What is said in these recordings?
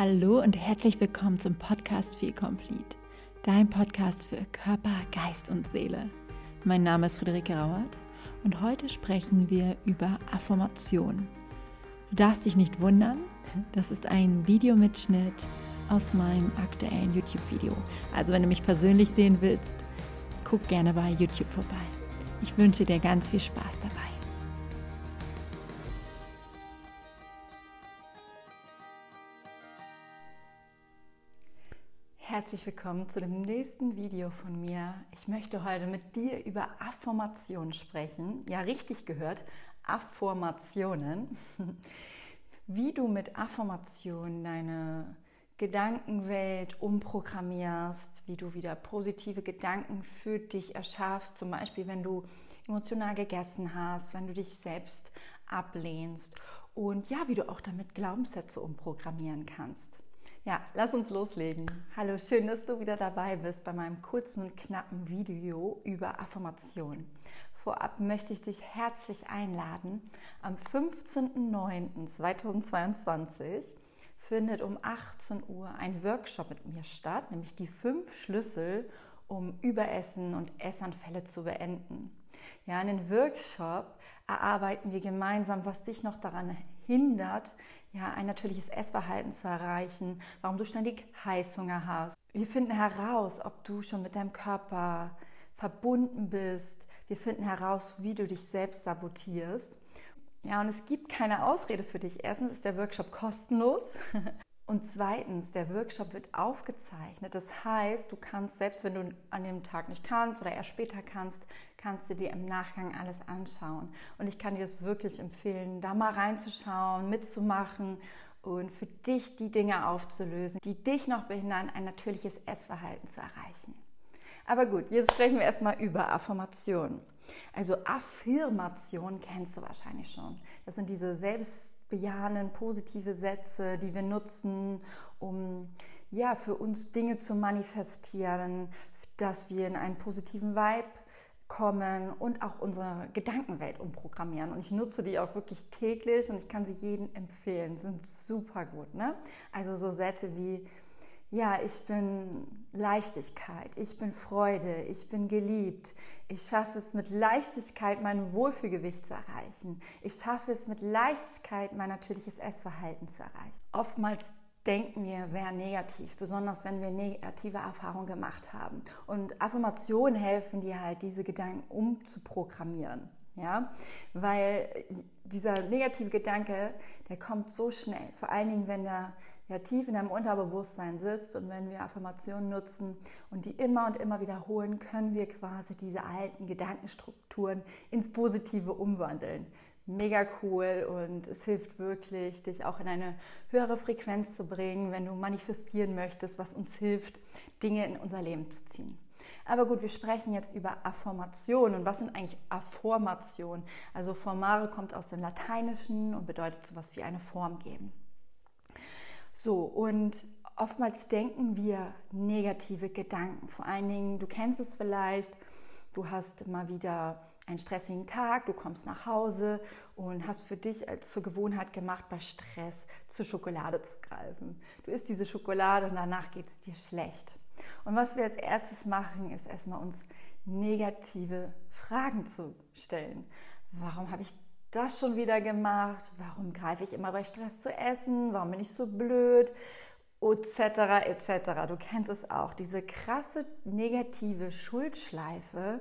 Hallo und herzlich willkommen zum Podcast Feel Complete, dein Podcast für Körper, Geist und Seele. Mein Name ist Friederike Rauert und heute sprechen wir über Affirmation. Du darfst dich nicht wundern, das ist ein Videomitschnitt aus meinem aktuellen YouTube-Video. Also wenn du mich persönlich sehen willst, guck gerne bei YouTube vorbei. Ich wünsche dir ganz viel Spaß dabei. Herzlich willkommen zu dem nächsten Video von mir. Ich möchte heute mit dir über Affirmationen sprechen. Ja, richtig gehört, Affirmationen. Wie du mit Affirmationen deine Gedankenwelt umprogrammierst, wie du wieder positive Gedanken für dich erschaffst, zum Beispiel wenn du emotional gegessen hast, wenn du dich selbst ablehnst und ja, wie du auch damit Glaubenssätze umprogrammieren kannst. Ja, lass uns loslegen. Hallo, schön, dass du wieder dabei bist bei meinem kurzen und knappen Video über Affirmation. Vorab möchte ich dich herzlich einladen. Am 15.09.2022 findet um 18 Uhr ein Workshop mit mir statt, nämlich die fünf Schlüssel, um Überessen und Essanfälle zu beenden. Ja, in den Workshop erarbeiten wir gemeinsam, was dich noch daran hindert, ja, ein natürliches Essverhalten zu erreichen, warum du ständig Heißhunger hast. Wir finden heraus, ob du schon mit deinem Körper verbunden bist. Wir finden heraus, wie du dich selbst sabotierst. Ja, und es gibt keine Ausrede für dich. Erstens ist der Workshop kostenlos. Und zweitens, der Workshop wird aufgezeichnet. Das heißt, du kannst, selbst wenn du an dem Tag nicht kannst oder erst später kannst, kannst du dir im Nachgang alles anschauen. Und ich kann dir das wirklich empfehlen, da mal reinzuschauen, mitzumachen und für dich die Dinge aufzulösen, die dich noch behindern, ein natürliches Essverhalten zu erreichen. Aber gut, jetzt sprechen wir erstmal über Affirmationen. Also Affirmation kennst du wahrscheinlich schon. Das sind diese selbstbejahenden, positive Sätze, die wir nutzen, um ja, für uns Dinge zu manifestieren, dass wir in einen positiven Vibe kommen und auch unsere Gedankenwelt umprogrammieren. Und ich nutze die auch wirklich täglich und ich kann sie jedem empfehlen. Sind super gut. Ne? Also so Sätze wie ja, ich bin Leichtigkeit, ich bin Freude, ich bin geliebt. Ich schaffe es mit Leichtigkeit, mein Wohlfühlgewicht zu erreichen. Ich schaffe es mit Leichtigkeit, mein natürliches Essverhalten zu erreichen. Oftmals denken wir sehr negativ, besonders wenn wir negative Erfahrungen gemacht haben. Und Affirmationen helfen dir halt, diese Gedanken umzuprogrammieren. Ja, weil dieser negative Gedanke, der kommt so schnell. Vor allen Dingen, wenn der ja tief in deinem Unterbewusstsein sitzt. Und wenn wir Affirmationen nutzen und die immer und immer wiederholen, können wir quasi diese alten Gedankenstrukturen ins Positive umwandeln. Mega cool und es hilft wirklich, dich auch in eine höhere Frequenz zu bringen, wenn du manifestieren möchtest, was uns hilft, Dinge in unser Leben zu ziehen. Aber gut, wir sprechen jetzt über Affirmation. Und was sind eigentlich Affirmationen? Also formare kommt aus dem Lateinischen und bedeutet sowas wie eine Form geben. So, und oftmals denken wir negative Gedanken. Vor allen Dingen, du kennst es vielleicht, du hast mal wieder einen stressigen Tag, du kommst nach Hause und hast für dich zur Gewohnheit gemacht, bei Stress zur Schokolade zu greifen. Du isst diese Schokolade und danach geht es dir schlecht. Und was wir als erstes machen, ist erstmal uns negative Fragen zu stellen. Warum habe ich das schon wieder gemacht? Warum greife ich immer bei Stress zu essen? Warum bin ich so blöd? Etc. etc. Du kennst es auch, diese krasse negative Schuldschleife,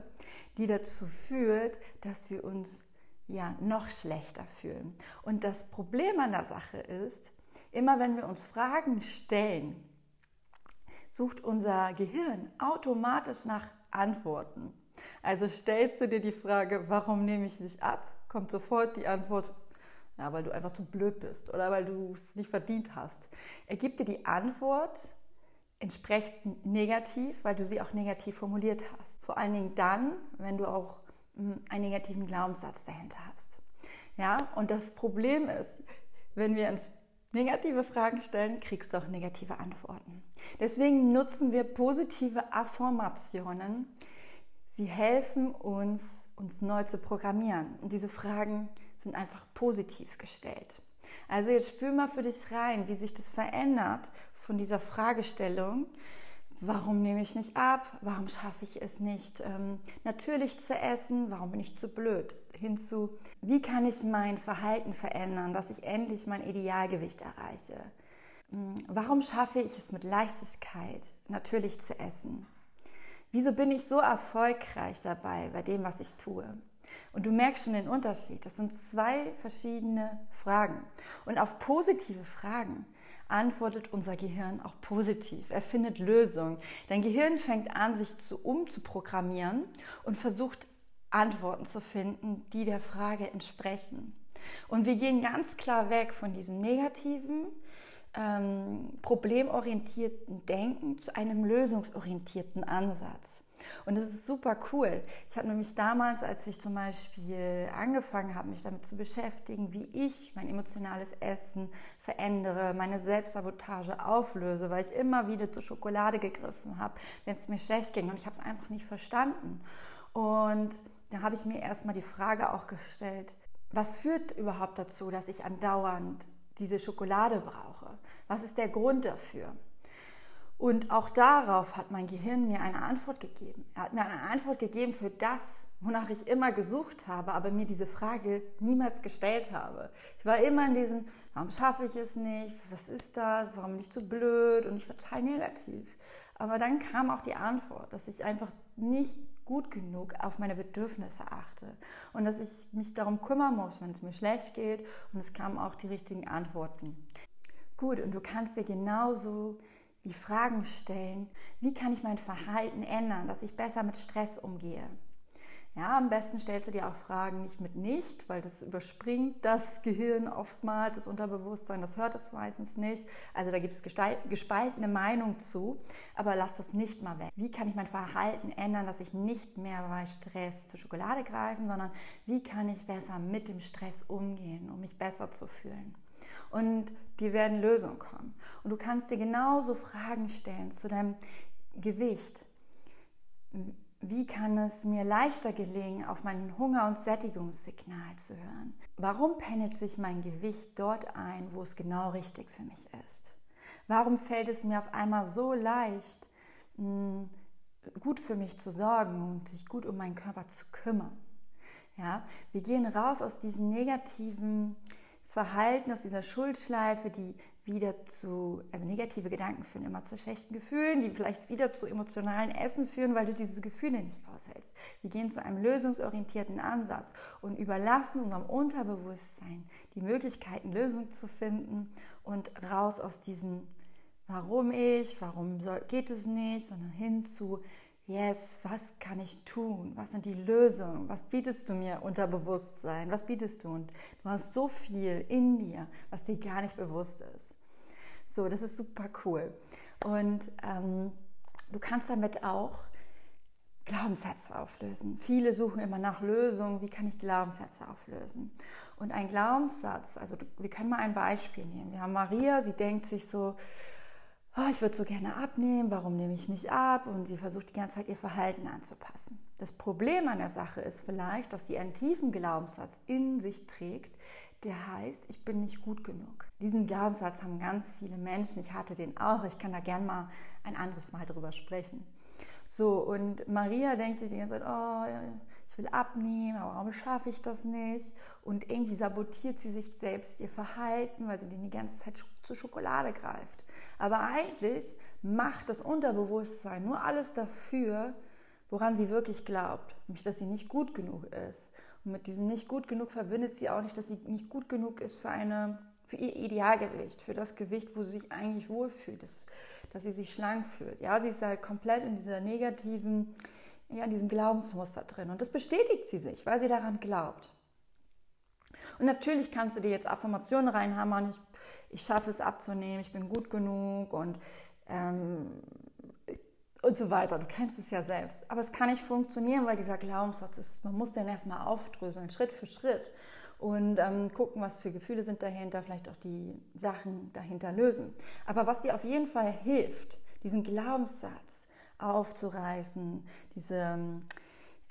die dazu führt, dass wir uns ja noch schlechter fühlen. Und das Problem an der Sache ist, immer wenn wir uns Fragen stellen, sucht unser Gehirn automatisch nach Antworten. Also stellst du dir die Frage, warum nehme ich nicht ab? Kommt sofort die Antwort, ja, weil du einfach zu blöd bist oder weil du es nicht verdient hast. Er gibt dir die Antwort entsprechend negativ, weil du sie auch negativ formuliert hast. Vor allen Dingen dann, wenn du auch hm, einen negativen Glaubenssatz dahinter hast. Ja, und das Problem ist, wenn wir uns negative Fragen stellen, kriegst du auch negative Antworten. Deswegen nutzen wir positive Affirmationen. Sie helfen uns, uns neu zu programmieren. Und diese Fragen sind einfach positiv gestellt. Also jetzt spür mal für dich rein, wie sich das verändert von dieser Fragestellung. Warum nehme ich nicht ab? Warum schaffe ich es nicht, ähm, natürlich zu essen? Warum bin ich zu blöd? Hinzu, wie kann ich mein Verhalten verändern, dass ich endlich mein Idealgewicht erreiche? Hm, warum schaffe ich es mit Leichtigkeit, natürlich zu essen? Wieso bin ich so erfolgreich dabei bei dem, was ich tue? Und du merkst schon den Unterschied. Das sind zwei verschiedene Fragen. Und auf positive Fragen antwortet unser Gehirn auch positiv. Er findet Lösungen. Dein Gehirn fängt an, sich zu umzuprogrammieren und versucht Antworten zu finden, die der Frage entsprechen. Und wir gehen ganz klar weg von diesem negativen, ähm, problemorientierten Denken zu einem lösungsorientierten Ansatz. Und das ist super cool. Ich habe nämlich damals, als ich zum Beispiel angefangen habe, mich damit zu beschäftigen, wie ich mein emotionales Essen verändere, meine Selbstsabotage auflöse, weil ich immer wieder zur Schokolade gegriffen habe, wenn es mir schlecht ging und ich habe es einfach nicht verstanden. Und da habe ich mir erstmal die Frage auch gestellt, was führt überhaupt dazu, dass ich andauernd diese Schokolade brauche? Was ist der Grund dafür? Und auch darauf hat mein Gehirn mir eine Antwort gegeben. Er hat mir eine Antwort gegeben für das, wonach ich immer gesucht habe, aber mir diese Frage niemals gestellt habe. Ich war immer in diesem, warum schaffe ich es nicht? Was ist das? Warum bin ich zu blöd? Und ich war total negativ. Aber dann kam auch die Antwort, dass ich einfach nicht gut genug auf meine Bedürfnisse achte und dass ich mich darum kümmern muss, wenn es mir schlecht geht. Und es kamen auch die richtigen Antworten. Gut, und du kannst dir genauso die Fragen stellen, wie kann ich mein Verhalten ändern, dass ich besser mit Stress umgehe. Ja, am besten stellst du dir auch Fragen nicht mit nicht, weil das überspringt das Gehirn oftmals, das Unterbewusstsein, das hört es meistens nicht. Also da gibt es gespaltene Meinung zu, aber lass das nicht mal weg. Wie kann ich mein Verhalten ändern, dass ich nicht mehr bei Stress zur Schokolade greife, sondern wie kann ich besser mit dem Stress umgehen, um mich besser zu fühlen? und die werden Lösungen kommen. Und du kannst dir genauso Fragen stellen zu deinem Gewicht. Wie kann es mir leichter gelingen, auf mein Hunger- und Sättigungssignal zu hören? Warum pendelt sich mein Gewicht dort ein, wo es genau richtig für mich ist? Warum fällt es mir auf einmal so leicht, hm, gut für mich zu sorgen und sich gut um meinen Körper zu kümmern? Ja, wir gehen raus aus diesen negativen Verhalten, aus dieser Schuldschleife, die wieder zu, also negative Gedanken führen immer zu schlechten Gefühlen, die vielleicht wieder zu emotionalen Essen führen, weil du diese Gefühle nicht aushältst. Wir gehen zu einem lösungsorientierten Ansatz und überlassen unserem Unterbewusstsein die Möglichkeiten, Lösungen zu finden und raus aus diesem Warum ich, warum soll, geht es nicht, sondern hin zu yes, was kann ich tun? Was sind die Lösungen? Was bietest du mir unter Bewusstsein? Was bietest du? Und du hast so viel in dir, was dir gar nicht bewusst ist. So, das ist super cool. Und ähm, du kannst damit auch Glaubenssätze auflösen. Viele suchen immer nach Lösungen, wie kann ich Glaubenssätze auflösen? Und ein Glaubenssatz, also wir können mal ein Beispiel nehmen. Wir haben Maria, sie denkt sich so, oh, ich würde so gerne abnehmen, warum nehme ich nicht ab? Und sie versucht die ganze Zeit ihr Verhalten anzupassen. Das Problem an der Sache ist vielleicht, dass sie einen tiefen Glaubenssatz in sich trägt, der heißt, ich bin nicht gut genug. Diesen Glaubenssatz haben ganz viele Menschen. Ich hatte den auch. Ich kann da gern mal ein anderes Mal drüber sprechen. So, und Maria denkt sich die ganze Zeit, oh, ich will abnehmen, aber warum schaffe ich das nicht? Und irgendwie sabotiert sie sich selbst ihr Verhalten, weil sie die ganze Zeit zur Schokolade greift. Aber eigentlich macht das Unterbewusstsein nur alles dafür, woran sie wirklich glaubt, nämlich dass sie nicht gut genug ist. Und mit diesem nicht gut genug verbindet sie auch nicht, dass sie nicht gut genug ist für eine für ihr Idealgewicht, für das Gewicht, wo sie sich eigentlich wohlfühlt, dass, dass sie sich schlank fühlt. Ja, sie ist halt komplett in dieser negativen, ja, in diesem Glaubensmuster drin. Und das bestätigt sie sich, weil sie daran glaubt. Und natürlich kannst du dir jetzt Affirmationen reinhammern, ich ich schaffe es abzunehmen, ich bin gut genug und, ähm, und so weiter. Du kennst es ja selbst. Aber es kann nicht funktionieren, weil dieser Glaubenssatz ist, man muss den erstmal aufdröseln, Schritt für Schritt und ähm, gucken, was für Gefühle sind dahinter, vielleicht auch die Sachen dahinter lösen. Aber was dir auf jeden Fall hilft, diesen Glaubenssatz aufzureißen, diese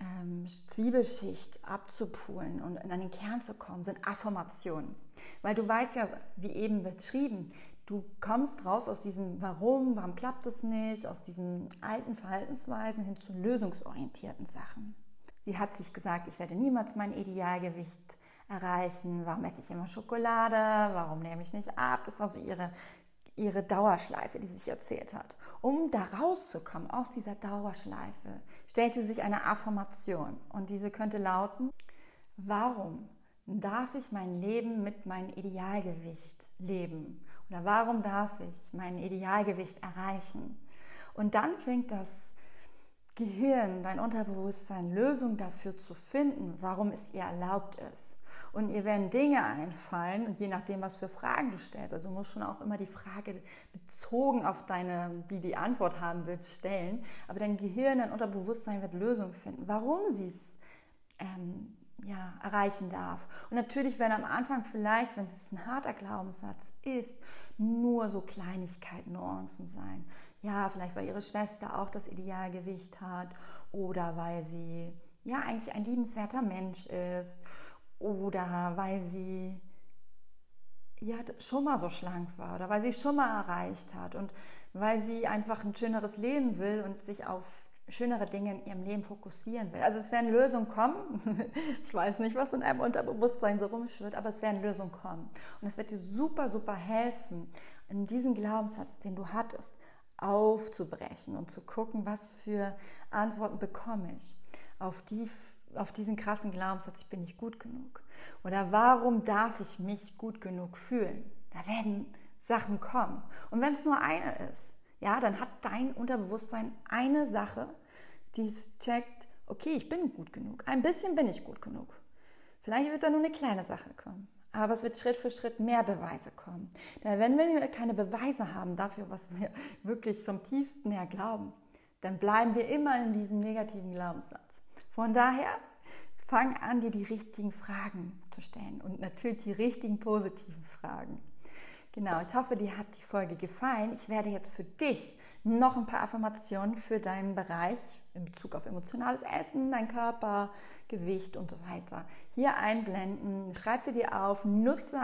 ähm, Zwiebelschicht abzupulen und in einen Kern zu kommen, sind Affirmationen. Weil du weißt ja, wie eben beschrieben, du kommst raus aus diesem Warum, warum klappt es nicht, aus diesen alten Verhaltensweisen hin zu lösungsorientierten Sachen. Sie hat sich gesagt, ich werde niemals mein Idealgewicht erreichen. Warum esse ich immer Schokolade? Warum nehme ich nicht ab? Das war so ihre, ihre Dauerschleife, die sie sich erzählt hat. Um da rauszukommen aus dieser Dauerschleife, stellte sie sich eine Affirmation. Und diese könnte lauten, warum darf ich mein Leben mit meinem Idealgewicht leben? Oder warum darf ich mein Idealgewicht erreichen? Und dann fängt das Gehirn, dein Unterbewusstsein, Lösungen dafür zu finden, warum es ihr erlaubt ist. Und ihr werden Dinge einfallen und je nachdem, was für Fragen du stellst, also du musst schon auch immer die Frage bezogen auf deine, die die Antwort haben willst, stellen. Aber dein Gehirn, dein Unterbewusstsein wird Lösungen finden, warum sie es ähm, ja, erreichen darf. Und natürlich werden am Anfang vielleicht, wenn es ein harter Glaubenssatz ist, nur so Kleinigkeiten, Nuancen sein ja, vielleicht weil ihre Schwester auch das Idealgewicht hat oder weil sie ja eigentlich ein liebenswerter Mensch ist oder weil sie ja schon mal so schlank war oder weil sie schon mal erreicht hat und weil sie einfach ein schöneres Leben will und sich auf schönere Dinge in ihrem Leben fokussieren will. Also es werden Lösungen kommen. Ich weiß nicht, was in einem Unterbewusstsein so rumschwirrt, aber es werden Lösungen kommen. Und es wird dir super, super helfen, in diesen Glaubenssatz, den du hattest, aufzubrechen und zu gucken, was für Antworten bekomme ich auf, die, auf diesen krassen Glaubenssatz, ich bin nicht gut genug. Oder warum darf ich mich gut genug fühlen? Da werden Sachen kommen. Und wenn es nur eine ist, ja, dann hat dein Unterbewusstsein eine Sache, die es checkt, okay, ich bin gut genug. Ein bisschen bin ich gut genug. Vielleicht wird da nur eine kleine Sache kommen. Aber es wird Schritt für Schritt mehr Beweise kommen. Denn wenn wir keine Beweise haben dafür, was wir wirklich vom tiefsten her glauben, dann bleiben wir immer in diesem negativen Glaubenssatz. Von daher, fang an, dir die richtigen Fragen zu stellen und natürlich die richtigen positiven Fragen. Genau, ich hoffe, dir hat die Folge gefallen. Ich werde jetzt für dich noch ein paar Affirmationen für deinen Bereich in Bezug auf emotionales Essen, dein Körper, Gewicht und so weiter hier einblenden. Schreib sie dir auf, nutze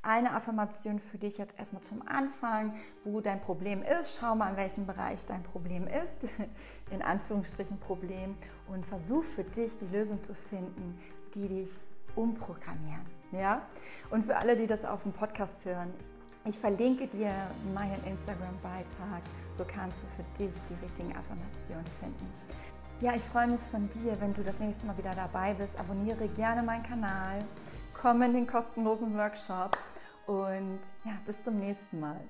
eine Affirmation für dich jetzt erstmal zum Anfang, wo dein Problem ist. Schau mal, in welchem Bereich dein Problem ist, in Anführungsstrichen Problem, und versuch für dich die Lösung zu finden, die dich umprogrammieren. Ja? Und für alle, die das auf dem Podcast hören, ich verlinke dir meinen Instagram-Beitrag, so kannst du für dich die richtigen Affirmationen finden. Ja, ich freue mich von dir, wenn du das nächste Mal wieder dabei bist. Abonniere gerne meinen Kanal, komm in den kostenlosen Workshop und ja, bis zum nächsten Mal.